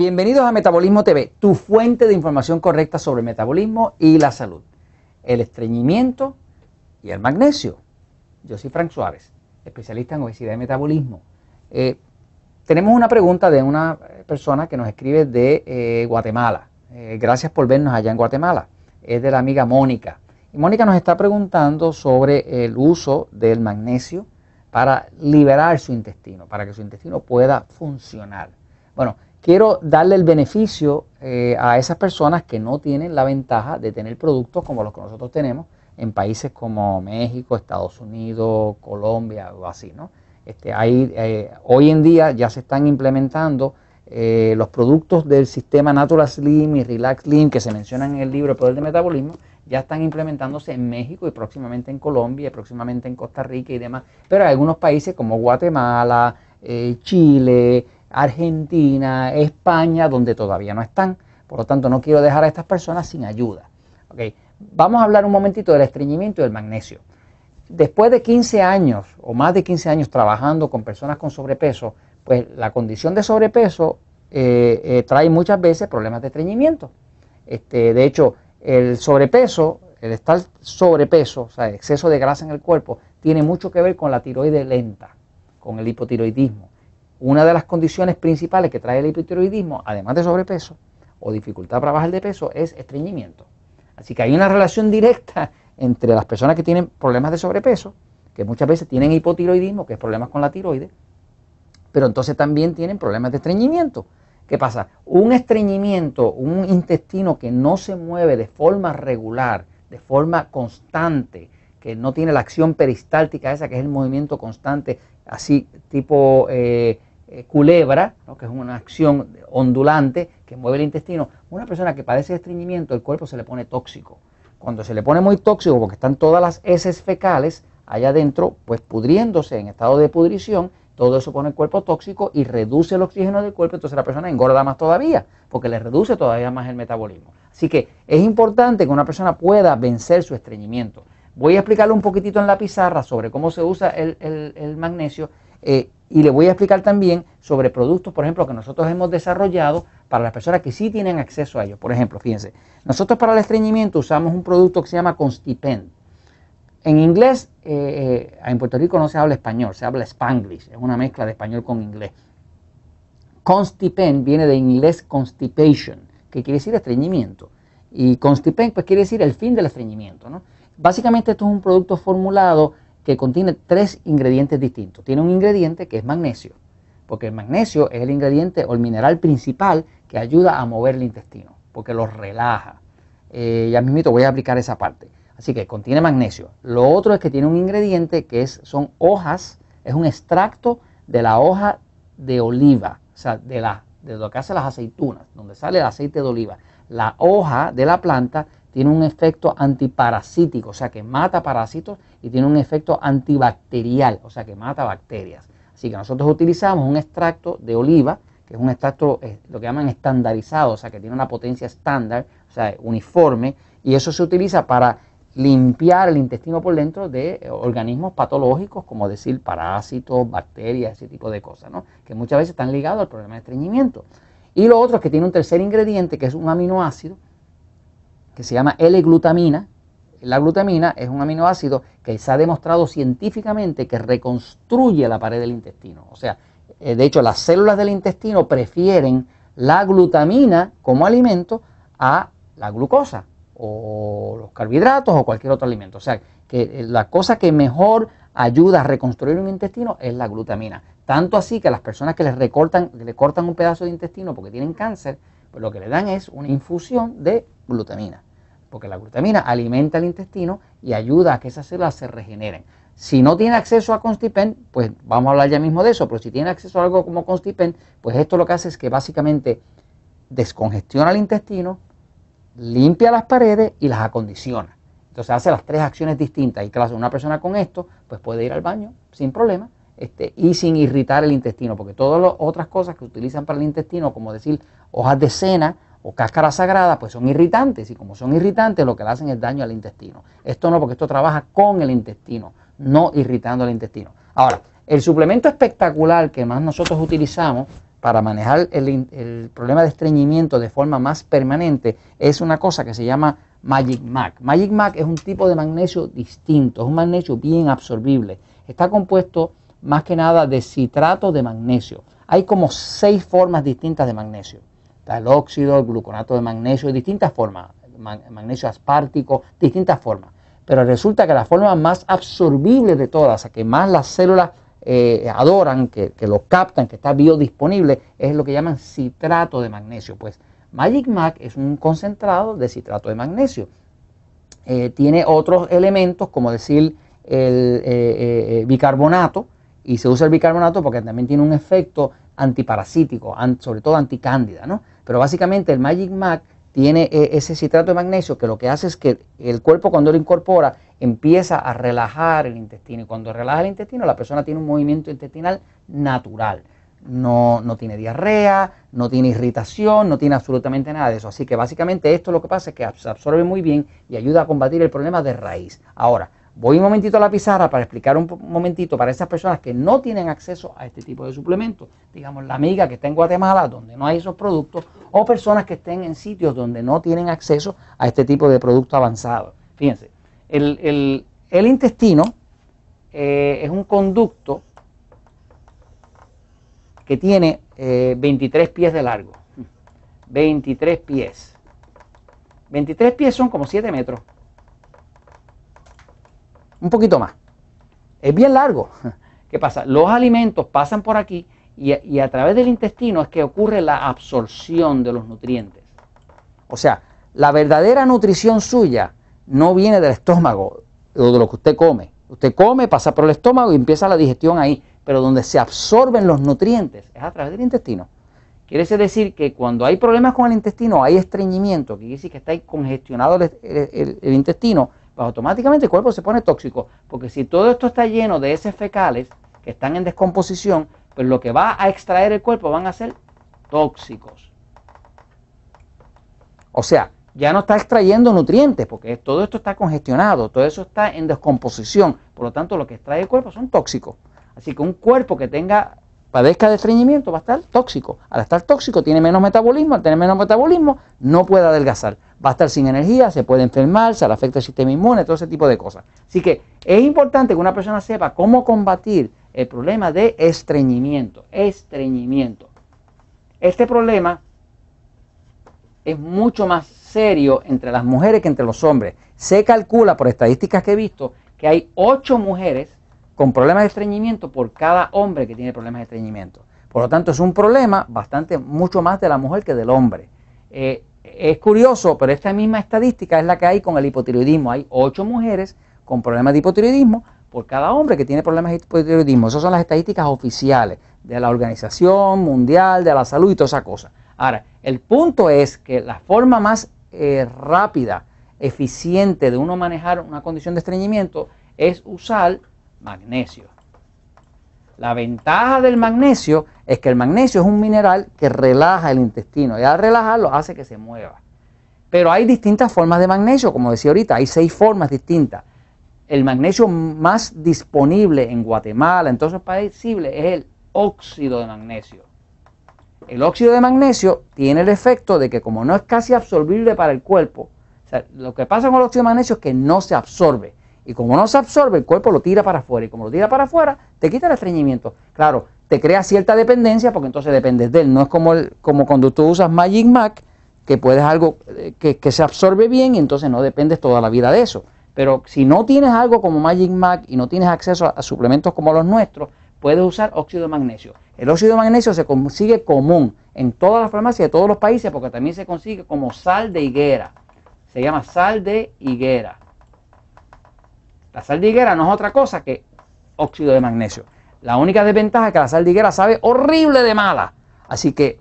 Bienvenidos a Metabolismo TV, tu fuente de información correcta sobre metabolismo y la salud, el estreñimiento y el magnesio. Yo soy Frank Suárez, especialista en obesidad y metabolismo. Eh, tenemos una pregunta de una persona que nos escribe de eh, Guatemala. Eh, gracias por vernos allá en Guatemala. Es de la amiga Mónica. Y Mónica nos está preguntando sobre el uso del magnesio para liberar su intestino, para que su intestino pueda funcionar. Bueno, quiero darle el beneficio eh, a esas personas que no tienen la ventaja de tener productos como los que nosotros tenemos en países como México, Estados Unidos, Colombia o así, ¿no? Este, eh, hoy en día ya se están implementando eh, los productos del sistema Natural Slim y Relax Slim que se mencionan en el libro El Poder del Metabolismo, ya están implementándose en México y próximamente en Colombia y próximamente en Costa Rica y demás. Pero hay algunos países como Guatemala, Chile, Argentina, España, donde todavía no están. Por lo tanto, no quiero dejar a estas personas sin ayuda. Vamos a hablar un momentito del estreñimiento y del magnesio. Después de 15 años o más de 15 años trabajando con personas con sobrepeso, pues la condición de sobrepeso eh, eh, trae muchas veces problemas de estreñimiento. Este, de hecho, el sobrepeso, el estar sobrepeso, o sea, exceso de grasa en el cuerpo, tiene mucho que ver con la tiroide lenta, con el hipotiroidismo una de las condiciones principales que trae el hipotiroidismo, además de sobrepeso o dificultad para bajar de peso, es estreñimiento. Así que hay una relación directa entre las personas que tienen problemas de sobrepeso, que muchas veces tienen hipotiroidismo, que es problemas con la tiroide, pero entonces también tienen problemas de estreñimiento. ¿Qué pasa? Un estreñimiento, un intestino que no se mueve de forma regular, de forma constante, que no tiene la acción peristáltica esa, que es el movimiento constante, así tipo eh, eh, culebra, que es una acción ondulante que mueve el intestino, una persona que padece de estreñimiento, el cuerpo se le pone tóxico. Cuando se le pone muy tóxico, porque están todas las heces fecales allá adentro, pues pudriéndose en estado de pudrición, todo eso pone el cuerpo tóxico y reduce el oxígeno del cuerpo, entonces la persona engorda más todavía, porque le reduce todavía más el metabolismo. Así que es importante que una persona pueda vencer su estreñimiento. Voy a explicarle un poquitito en la pizarra sobre cómo se usa el, magnesio eh, y le voy a explicar también sobre productos, por ejemplo, que nosotros hemos desarrollado para las personas que sí tienen acceso a ellos. Por ejemplo, fíjense, nosotros para el estreñimiento usamos un producto que se llama Constipen. En inglés, eh, eh, en Puerto Rico no se habla español, se habla spanglish, es una mezcla de español con inglés. Constipen viene de inglés constipation, que quiere decir estreñimiento. Y constipen, pues quiere decir el fin del estreñimiento. ¿no? Básicamente esto es un producto formulado que contiene tres ingredientes distintos. Tiene un ingrediente que es magnesio, porque el magnesio es el ingrediente o el mineral principal que ayuda a mover el intestino, porque lo relaja. Eh, ya mismito voy a aplicar esa parte. Así que contiene magnesio. Lo otro es que tiene un ingrediente que es, son hojas, es un extracto de la hoja de oliva, o sea, de, la, de lo que hacen las aceitunas, donde sale el aceite de oliva. La hoja de la planta tiene un efecto antiparasítico, o sea que mata parásitos y tiene un efecto antibacterial, o sea que mata bacterias. Así que nosotros utilizamos un extracto de oliva, que es un extracto, eh, lo que llaman estandarizado, o sea que tiene una potencia estándar, o sea, uniforme, y eso se utiliza para limpiar el intestino por dentro de eh, organismos patológicos, como decir parásitos, bacterias, ese tipo de cosas, ¿no? que muchas veces están ligados al problema de estreñimiento. Y lo otro es que tiene un tercer ingrediente, que es un aminoácido, que se llama L-glutamina. La glutamina es un aminoácido que se ha demostrado científicamente que reconstruye la pared del intestino. O sea, eh, de hecho, las células del intestino prefieren la glutamina como alimento a la glucosa o los carbohidratos o cualquier otro alimento. O sea, que eh, la cosa que mejor ayuda a reconstruir un intestino es la glutamina. Tanto así que las personas que les recortan, le cortan un pedazo de intestino porque tienen cáncer, pues lo que le dan es una infusión de glutamina porque la glutamina alimenta el intestino y ayuda a que esas células se regeneren. Si no tiene acceso a Constipen, pues vamos a hablar ya mismo de eso, pero si tiene acceso a algo como Constipen, pues esto lo que hace es que básicamente descongestiona el intestino, limpia las paredes y las acondiciona. Entonces hace las tres acciones distintas. Y claro, una persona con esto, pues puede ir al baño sin problema este, y sin irritar el intestino, porque todas las otras cosas que utilizan para el intestino, como decir hojas de cena o cáscara sagrada, pues son irritantes y como son irritantes lo que le hacen es daño al intestino. Esto no, porque esto trabaja con el intestino, no irritando el intestino. Ahora, el suplemento espectacular que más nosotros utilizamos para manejar el, problema de estreñimiento de forma más permanente es una cosa que se llama Magic Mac. Magic Mac es un tipo de magnesio distinto, es un magnesio bien absorbible. Está compuesto más que nada de citrato de magnesio. Hay como seis formas distintas de magnesio. El óxido, el gluconato de magnesio, distintas formas. Magnesio aspartico, distintas formas. Pero resulta que la forma más absorbible de todas, a que más las células eh, adoran, que, lo captan, que está biodisponible, es lo que llaman citrato de magnesio. Pues Magic Mac es un concentrado de citrato de magnesio. Eh, tiene otros elementos, como decir el eh, bicarbonato, y se usa el bicarbonato porque también tiene un efecto antiparasítico, sobre todo anticándida, ¿no? Pero básicamente el Magic Mac tiene ese citrato de magnesio que lo que hace es que el cuerpo cuando lo incorpora empieza a relajar el intestino y cuando relaja el intestino la persona tiene un movimiento intestinal natural. No, no, tiene diarrea, no tiene irritación, no tiene absolutamente nada de eso. Así que básicamente esto lo que pasa es que se absorbe muy bien y ayuda a combatir el problema de raíz. Ahora, voy un momentito a la pizarra para explicar un momentito para esas personas que no tienen acceso a este tipo de suplementos. Digamos, la amiga que está en Guatemala donde no hay esos productos o personas que estén en sitios donde no tienen acceso a este tipo de producto avanzado. Fíjense, el, intestino eh, es un conducto que tiene 23 eh, pies de largo. 23 pies. 23 pies son como 7 metros. Un poquito más. Es bien largo. ¿Qué pasa? Los alimentos pasan por aquí y, a través del intestino es que ocurre la absorción de los nutrientes. O sea, la verdadera nutrición suya no viene del estómago o de lo que usted come. Usted come, pasa por el estómago y empieza la digestión ahí, pero donde se absorben los nutrientes es a través del intestino. Quiere decir que cuando hay problemas con el intestino, hay estreñimiento, que quiere decir que está congestionado el, intestino, pues automáticamente el cuerpo se pone tóxico, porque si todo esto está lleno de heces fecales que están en descomposición, pues lo que va a extraer el cuerpo van a ser tóxicos. O sea, ya no está extrayendo nutrientes, porque todo esto está congestionado, todo eso está en descomposición, por lo tanto lo que extrae el cuerpo son tóxicos. Así que un cuerpo que tenga, padezca de estreñimiento va a estar tóxico. Al estar tóxico tiene menos metabolismo, al tener menos metabolismo no puede adelgazar, va a estar sin energía, se puede enfermar, se le afecta el sistema inmune, todo ese tipo de cosas. Así que es importante que una persona sepa cómo combatir el problema de estreñimiento, estreñimiento. Este problema es mucho más serio entre las mujeres que entre los hombres. Se calcula, por estadísticas que he visto, que hay 8 mujeres con problemas de estreñimiento por cada hombre que tiene problemas de estreñimiento. Por lo tanto, es un problema bastante, mucho más de la mujer que del hombre. Eh, es curioso, pero esta misma estadística es la que hay con el hipotiroidismo. Hay 8 mujeres con problemas de hipotiroidismo por cada hombre que tiene problemas de hipotiroidismo. Esas son las estadísticas oficiales de la Organización Mundial de la Salud y toda esa cosa. Ahora, el punto es que la forma más eh, rápida, eficiente de uno manejar una condición de estreñimiento es usar magnesio. La ventaja del magnesio es que el magnesio es un mineral que relaja el intestino y al relajarlo hace que se mueva. Pero hay distintas formas de magnesio, como decía ahorita, hay seis formas distintas. El magnesio más disponible en Guatemala, en todos los países, es el óxido de magnesio. El óxido de magnesio tiene el efecto de que como no es casi absorbible para el cuerpo, lo que pasa con el óxido de magnesio es que no se absorbe. Y como no se absorbe, el cuerpo lo tira para afuera. Y como lo tira para afuera, te quita el estreñimiento. Claro, te crea cierta dependencia porque entonces dependes de él. No es como, el, como cuando tú usas Magic Mac, que puedes algo eh, que, se absorbe bien y entonces no dependes toda la vida de eso. Pero si no tienes algo como Magic Mac y no tienes acceso a suplementos como los nuestros, puedes usar óxido de magnesio. El óxido de magnesio se consigue común en todas las farmacias de todos los países porque también se consigue como sal de higuera. Se llama sal de higuera. La sal de higuera no es otra cosa que óxido de magnesio. La única desventaja es que la sal de higuera sabe horrible de mala. Así que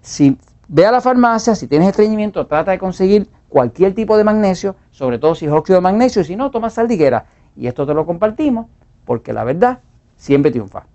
si ve a la farmacia, si tienes estreñimiento, trata de conseguir cualquier tipo de magnesio, sobre todo si es óxido de magnesio, y si no, toma sal de higuera. Y esto te lo compartimos porque la verdad siempre triunfa.